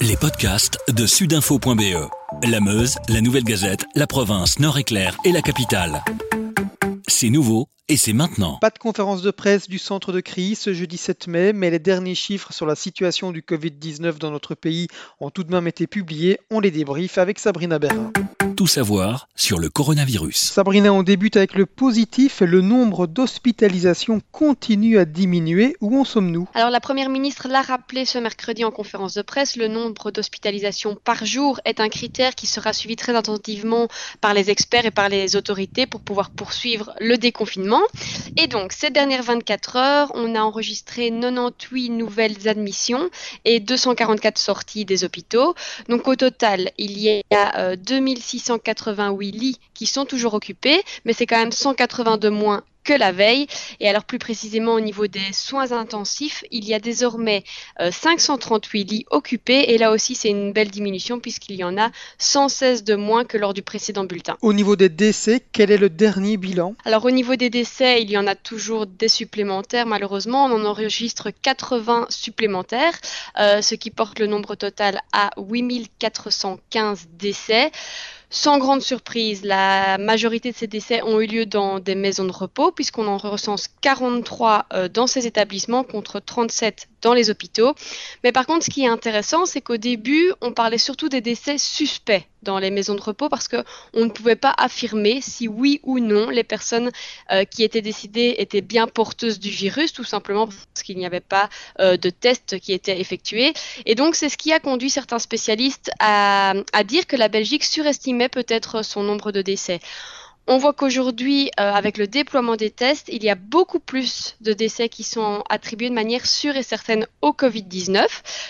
Les podcasts de sudinfo.be. La Meuse, la Nouvelle Gazette, la province, Nord-Éclair et la capitale. C'est nouveau et c'est maintenant. Pas de conférence de presse du centre de crise ce jeudi 7 mai, mais les derniers chiffres sur la situation du Covid-19 dans notre pays ont tout de même été publiés. On les débriefe avec Sabrina Berra tout savoir sur le coronavirus. Sabrina, on débute avec le positif. Le nombre d'hospitalisations continue à diminuer. Où en sommes-nous? Alors la Première ministre l'a rappelé ce mercredi en conférence de presse. Le nombre d'hospitalisations par jour est un critère qui sera suivi très attentivement par les experts et par les autorités pour pouvoir poursuivre le déconfinement. Et donc ces dernières 24 heures, on a enregistré 98 nouvelles admissions et 244 sorties des hôpitaux. Donc au total, il y a euh, 2600 188 lits qui sont toujours occupés, mais c'est quand même 182 moins que la veille. Et alors plus précisément au niveau des soins intensifs, il y a désormais euh, 538 lits occupés. Et là aussi, c'est une belle diminution puisqu'il y en a 116 de moins que lors du précédent bulletin. Au niveau des décès, quel est le dernier bilan? Alors au niveau des décès, il y en a toujours des supplémentaires. Malheureusement, on en enregistre 80 supplémentaires, euh, ce qui porte le nombre total à 8415 décès. Sans grande surprise, la majorité de ces décès ont eu lieu dans des maisons de repos, puisqu'on en recense 43 euh, dans ces établissements contre 37 dans les hôpitaux. Mais par contre, ce qui est intéressant, c'est qu'au début, on parlait surtout des décès suspects dans les maisons de repos parce que on ne pouvait pas affirmer si oui ou non les personnes euh, qui étaient décidées étaient bien porteuses du virus, tout simplement parce qu'il n'y avait pas euh, de tests qui étaient effectués. Et donc, c'est ce qui a conduit certains spécialistes à dire que la Belgique surestimait peut-être son nombre de décès. On voit qu'aujourd'hui, euh, avec le déploiement des tests, il y a beaucoup plus de décès qui sont attribués de manière sûre et certaine au Covid-19.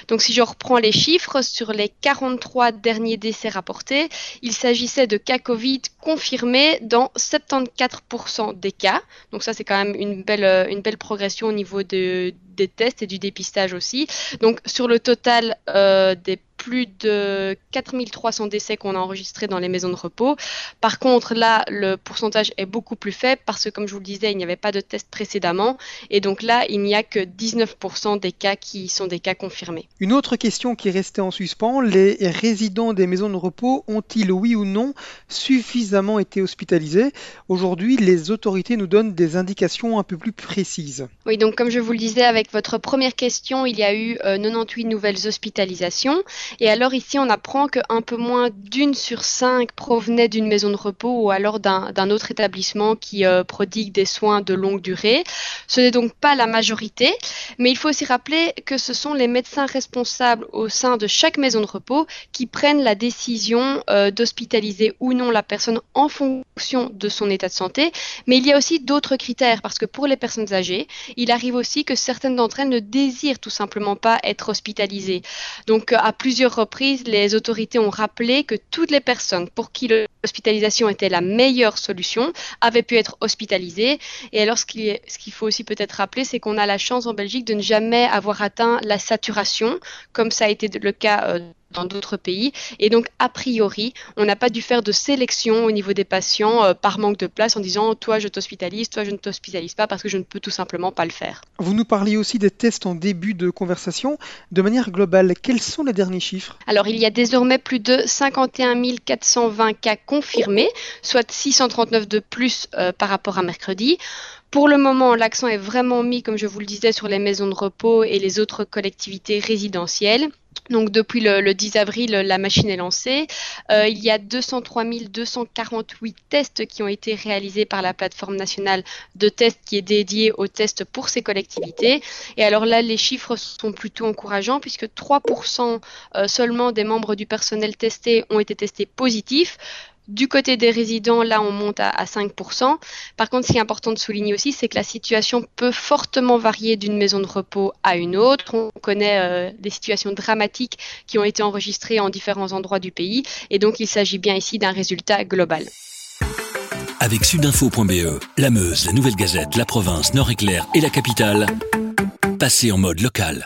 Donc si je reprends les chiffres, sur les 43 derniers décès rapportés, il s'agissait de cas Covid confirmés dans 74% des cas. Donc ça, c'est quand même une belle, belle progression au niveau de, des tests et du dépistage aussi. Donc sur le total euh, des plus de 4300 décès qu'on a enregistrés dans les maisons de repos. Par contre, là, le pourcentage est beaucoup plus faible parce que, comme je vous le disais, il n'y avait pas de test précédemment. Et donc là, il n'y a que 19% des cas qui sont des cas confirmés. Une autre question qui est restée en suspens, les résidents des maisons de repos ont-ils, oui ou non, suffisamment été hospitalisés? Aujourd'hui, les autorités nous donnent des indications un peu plus précises. Oui, donc comme je vous le disais, avec votre première question, il y a eu euh, 98 nouvelles hospitalisations. Et alors ici, on apprend qu'un peu moins d'une sur cinq provenait d'une maison de repos ou alors d'un autre établissement qui euh, prodigue des soins de longue durée. Ce n'est donc pas la majorité, mais il faut aussi rappeler que ce sont les médecins responsables au sein de chaque maison de repos qui prennent la décision euh, d'hospitaliser ou non la personne en fonction de son état de santé. Mais il y a aussi d'autres critères parce que pour les personnes âgées, il arrive aussi que certaines d'entre elles ne désirent tout simplement pas être hospitalisées. Donc à plusieurs reprises, les autorités ont rappelé que toutes les personnes pour qui l'hospitalisation était la meilleure solution avaient pu être hospitalisées. Et alors, ce qu'il qu faut aussi peut-être rappeler, c'est qu'on a la chance en Belgique de ne jamais avoir atteint la saturation, comme ça a été le cas euh, dans d'autres pays. Et donc, a priori, on n'a pas dû faire de sélection au niveau des patients euh, par manque de place en disant toi je t'hospitalise, toi je ne t'hospitalise pas parce que je ne peux tout simplement pas le faire. Vous nous parliez aussi des tests en début de conversation. De manière globale, quels sont les derniers chiffres? Alors, il y a désormais plus de 51 420 cas confirmés, soit 639 de plus euh, par rapport à mercredi. Pour le moment, l'accent est vraiment mis, comme je vous le disais, sur les maisons de repos et les autres collectivités résidentielles. Donc depuis le, le, 10 avril, la machine est lancée. Euh, il y a 203 248 tests qui ont été réalisés par la plateforme nationale de tests qui est dédiée aux tests pour ces collectivités. Et alors là, les chiffres sont plutôt encourageants puisque 3% euh, seulement des membres du personnel testé ont été testés positifs. Du côté des résidents, là, on monte à, à 5%. Par contre, ce qui est important de souligner aussi, c'est que la situation peut fortement varier d'une maison de repos à une autre. On connaît euh, des situations dramatiques qui ont été enregistrées en différents endroits du pays. Et donc, il s'agit bien ici d'un résultat global. Avec sudinfo.be, la Meuse, la Nouvelle Gazette, la province, Nord-Éclair et la capitale, passez en mode local.